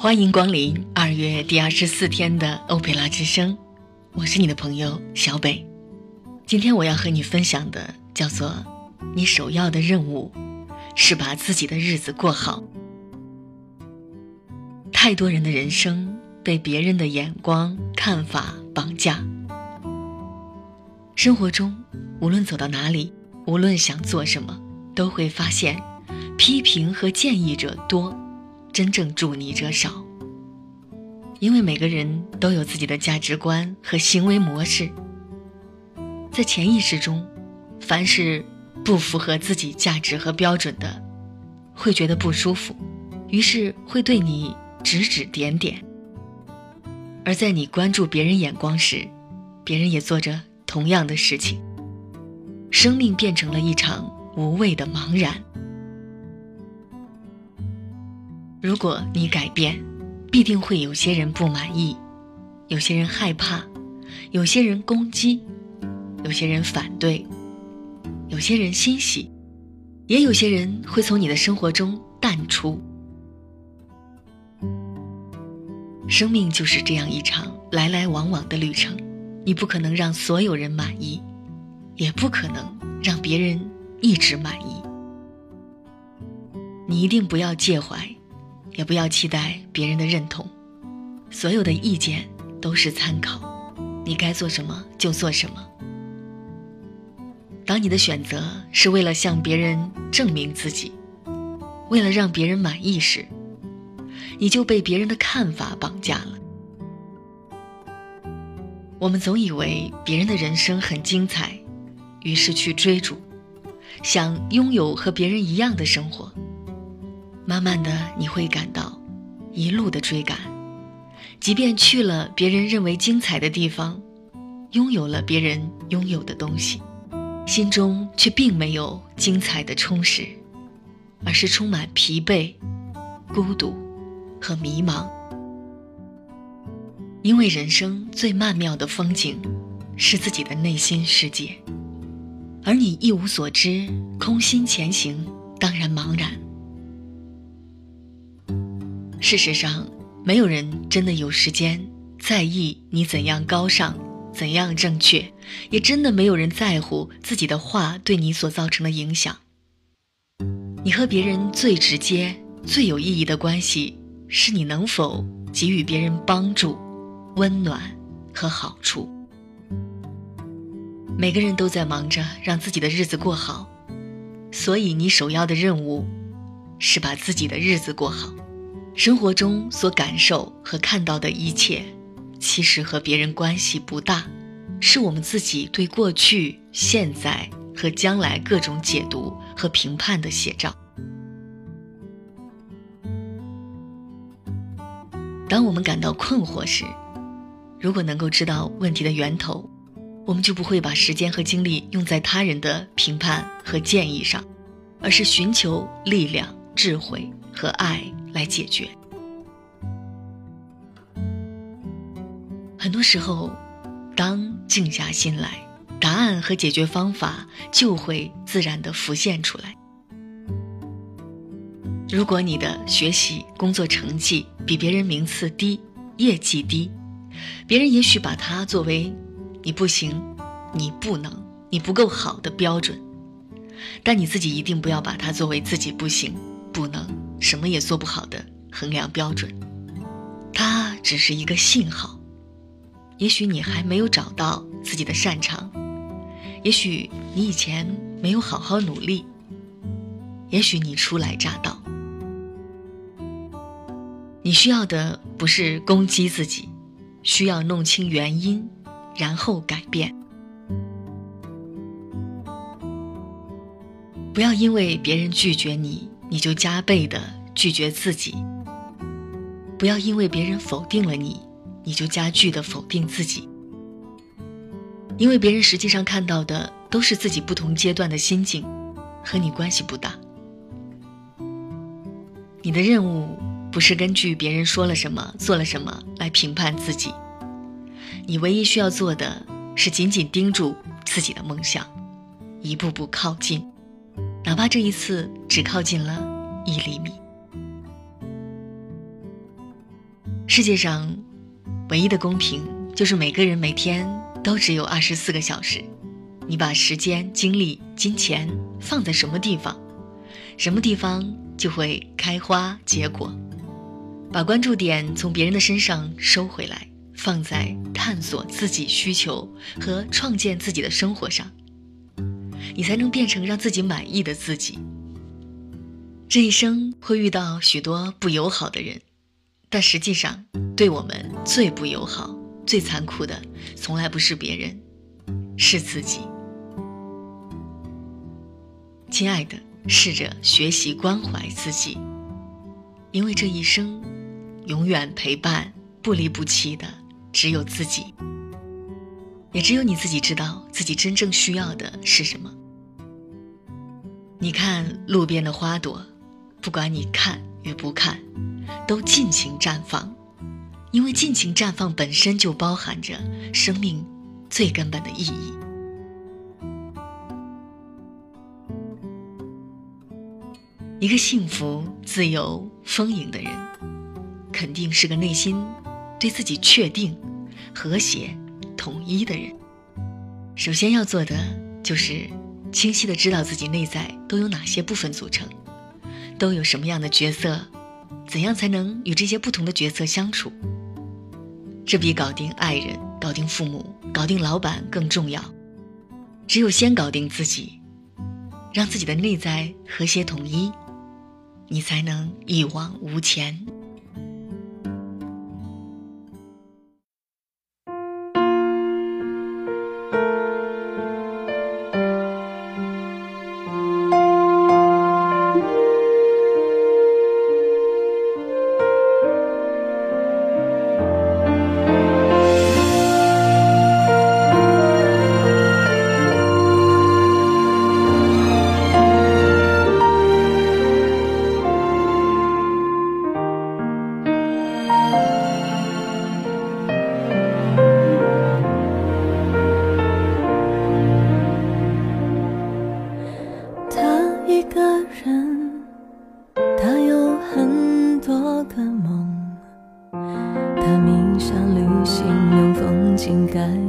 欢迎光临二月第二十四天的欧佩拉之声，我是你的朋友小北。今天我要和你分享的叫做“你首要的任务是把自己的日子过好”。太多人的人生被别人的眼光、看法绑架。生活中，无论走到哪里，无论想做什么，都会发现批评和建议者多。真正助你者少，因为每个人都有自己的价值观和行为模式，在潜意识中，凡是不符合自己价值和标准的，会觉得不舒服，于是会对你指指点点。而在你关注别人眼光时，别人也做着同样的事情，生命变成了一场无谓的茫然。如果你改变，必定会有些人不满意，有些人害怕，有些人攻击，有些人反对，有些人欣喜，也有些人会从你的生活中淡出。生命就是这样一场来来往往的旅程，你不可能让所有人满意，也不可能让别人一直满意。你一定不要介怀。也不要期待别人的认同，所有的意见都是参考，你该做什么就做什么。当你的选择是为了向别人证明自己，为了让别人满意时，你就被别人的看法绑架了。我们总以为别人的人生很精彩，于是去追逐，想拥有和别人一样的生活。慢慢的，你会感到一路的追赶，即便去了别人认为精彩的地方，拥有了别人拥有的东西，心中却并没有精彩的充实，而是充满疲惫、孤独和迷茫。因为人生最曼妙的风景，是自己的内心世界，而你一无所知，空心前行，当然茫然。事实上，没有人真的有时间在意你怎样高尚、怎样正确，也真的没有人在乎自己的话对你所造成的影响。你和别人最直接、最有意义的关系，是你能否给予别人帮助、温暖和好处。每个人都在忙着让自己的日子过好，所以你首要的任务是把自己的日子过好。生活中所感受和看到的一切，其实和别人关系不大，是我们自己对过去、现在和将来各种解读和评判的写照。当我们感到困惑时，如果能够知道问题的源头，我们就不会把时间和精力用在他人的评判和建议上，而是寻求力量、智慧和爱。来解决。很多时候，当静下心来，答案和解决方法就会自然的浮现出来。如果你的学习、工作成绩比别人名次低、业绩低，别人也许把它作为你不行、你不能、你不够好的标准，但你自己一定不要把它作为自己不行、不能。什么也做不好的衡量标准，它只是一个信号。也许你还没有找到自己的擅长，也许你以前没有好好努力，也许你初来乍到。你需要的不是攻击自己，需要弄清原因，然后改变。不要因为别人拒绝你。你就加倍的拒绝自己，不要因为别人否定了你，你就加剧的否定自己。因为别人实际上看到的都是自己不同阶段的心境，和你关系不大。你的任务不是根据别人说了什么、做了什么来评判自己，你唯一需要做的是紧紧盯住自己的梦想，一步步靠近。哪怕这一次只靠近了一厘米。世界上唯一的公平，就是每个人每天都只有二十四个小时。你把时间、精力、金钱放在什么地方，什么地方就会开花结果。把关注点从别人的身上收回来，放在探索自己需求和创建自己的生活上，你才能变成让自己满意的自己。这一生会遇到许多不友好的人，但实际上对我们最不友好、最残酷的，从来不是别人，是自己。亲爱的，试着学习关怀自己，因为这一生，永远陪伴、不离不弃的只有自己，也只有你自己知道自己真正需要的是什么。你看路边的花朵，不管你看与不看，都尽情绽放，因为尽情绽放本身就包含着生命最根本的意义。一个幸福、自由、丰盈的人，肯定是个内心对自己确定、和谐、统一的人。首先要做的就是清晰的知道自己内在都有哪些部分组成，都有什么样的角色，怎样才能与这些不同的角色相处。这比搞定爱人、搞定父母、搞定老板更重要。只有先搞定自己，让自己的内在和谐统一。你才能一往无前。的人，他有很多个梦，他迷上旅行，用风景改。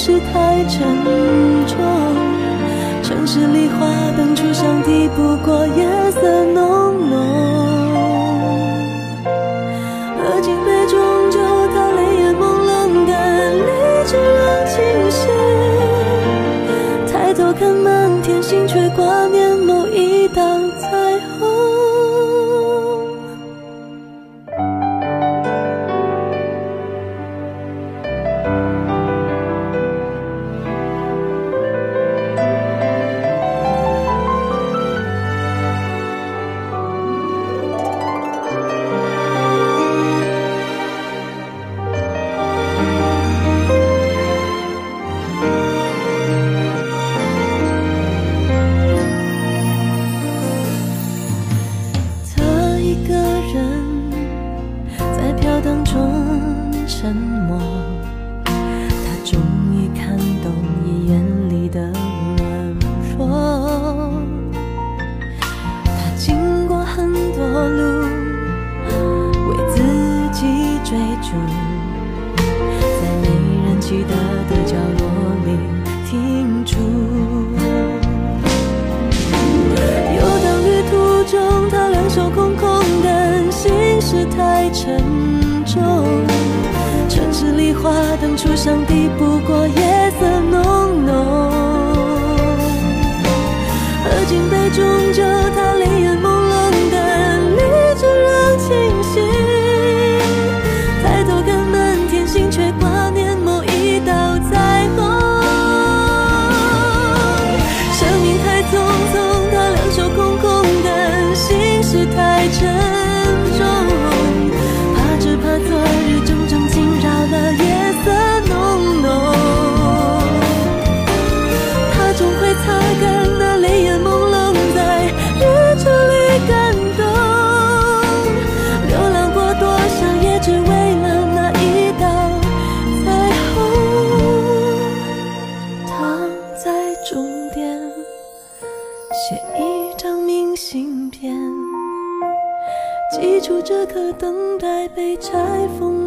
是太沉重。城市里花灯初上，抵不过夜色浓浓。喝尽杯中酒，他泪眼朦胧，但理智冷清醒。抬头看满天星，却挂念。沉默。初上抵不过夜色浓浓，喝尽杯中酒，等待被拆封